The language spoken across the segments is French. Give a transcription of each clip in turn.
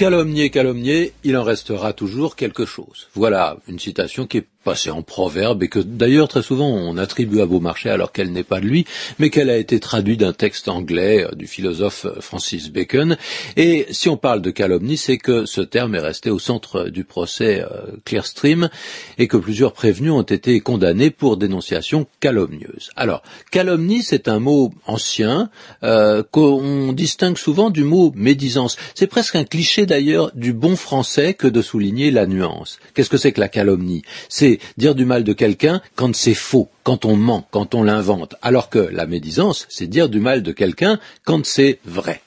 Calomnier, calomnier, il en restera toujours quelque chose. Voilà une citation qui est passée en proverbe et que d'ailleurs très souvent on attribue à Beaumarchais alors qu'elle n'est pas de lui, mais qu'elle a été traduite d'un texte anglais euh, du philosophe euh, Francis Bacon. Et si on parle de calomnie, c'est que ce terme est resté au centre du procès euh, Clearstream et que plusieurs prévenus ont été condamnés pour dénonciation calomnieuse. Alors, calomnie, c'est un mot ancien qu'on distingue souvent du mot médisance. C'est presque un cliché d'ailleurs du bon français que de souligner la nuance. Qu'est-ce que c'est que la calomnie? C'est dire du mal de quelqu'un quand c'est faux, quand on ment, quand on l'invente, alors que la médisance, c'est dire du mal de quelqu'un quand c'est vrai.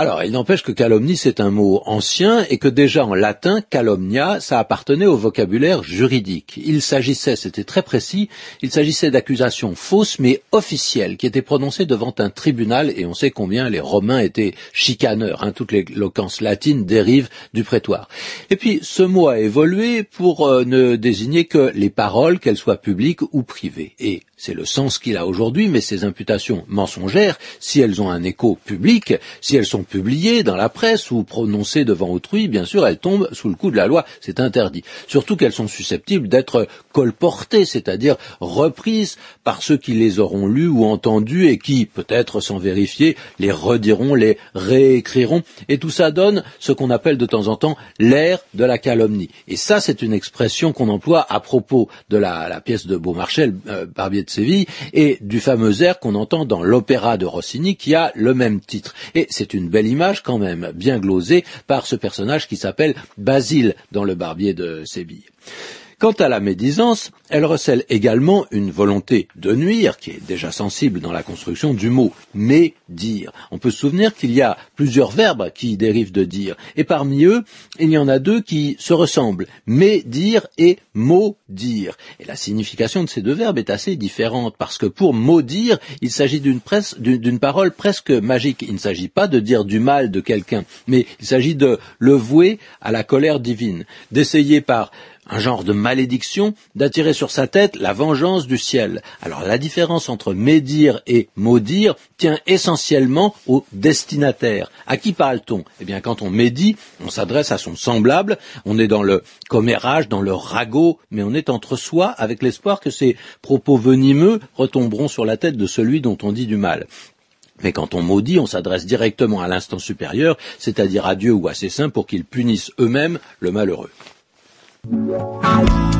Alors, il n'empêche que calomnie, c'est un mot ancien et que déjà en latin, calomnia, ça appartenait au vocabulaire juridique. Il s'agissait, c'était très précis, il s'agissait d'accusations fausses mais officielles qui étaient prononcées devant un tribunal et on sait combien les Romains étaient chicaneurs. Hein, toute l'éloquence latine dérive du prétoire. Et puis, ce mot a évolué pour euh, ne désigner que les paroles, qu'elles soient publiques ou privées. Et c'est le sens qu'il a aujourd'hui, mais ces imputations mensongères, si elles ont un écho public, si elles sont publiées dans la presse ou prononcées devant autrui, bien sûr, elles tombent sous le coup de la loi, c'est interdit. Surtout qu'elles sont susceptibles d'être colportées, c'est-à-dire reprises par ceux qui les auront lues ou entendues et qui, peut-être sans vérifier, les rediront, les réécriront, et tout ça donne ce qu'on appelle de temps en temps l'ère de la calomnie. Et ça, c'est une expression qu'on emploie à propos de la, pièce de Beaumarchais, euh, Barbier de Séville, et du fameux air qu'on entend dans l'opéra de Rossini qui a le même titre. Et c'est une belle image quand même, bien glosée par ce personnage qui s'appelle Basile dans le Barbier de Séville. Quant à la médisance, elle recèle également une volonté de nuire qui est déjà sensible dans la construction du mot médire. On peut se souvenir qu'il y a plusieurs verbes qui dérivent de dire, et parmi eux, il y en a deux qui se ressemblent, médire et maudire. Et la signification de ces deux verbes est assez différente, parce que pour maudire, il s'agit d'une parole presque magique. Il ne s'agit pas de dire du mal de quelqu'un, mais il s'agit de le vouer à la colère divine, d'essayer par un genre de malédiction, d'attirer sur sa tête la vengeance du ciel. Alors la différence entre médire et maudire tient essentiellement au destinataire. À qui parle-t-on? Eh bien quand on médit, on s'adresse à son semblable, on est dans le commérage, dans le ragot, mais on est entre soi avec l'espoir que ces propos venimeux retomberont sur la tête de celui dont on dit du mal. Mais quand on maudit, on s'adresse directement à l'instant supérieur, c'est-à-dire à Dieu ou à ses saints, pour qu'ils punissent eux-mêmes le malheureux. Thank.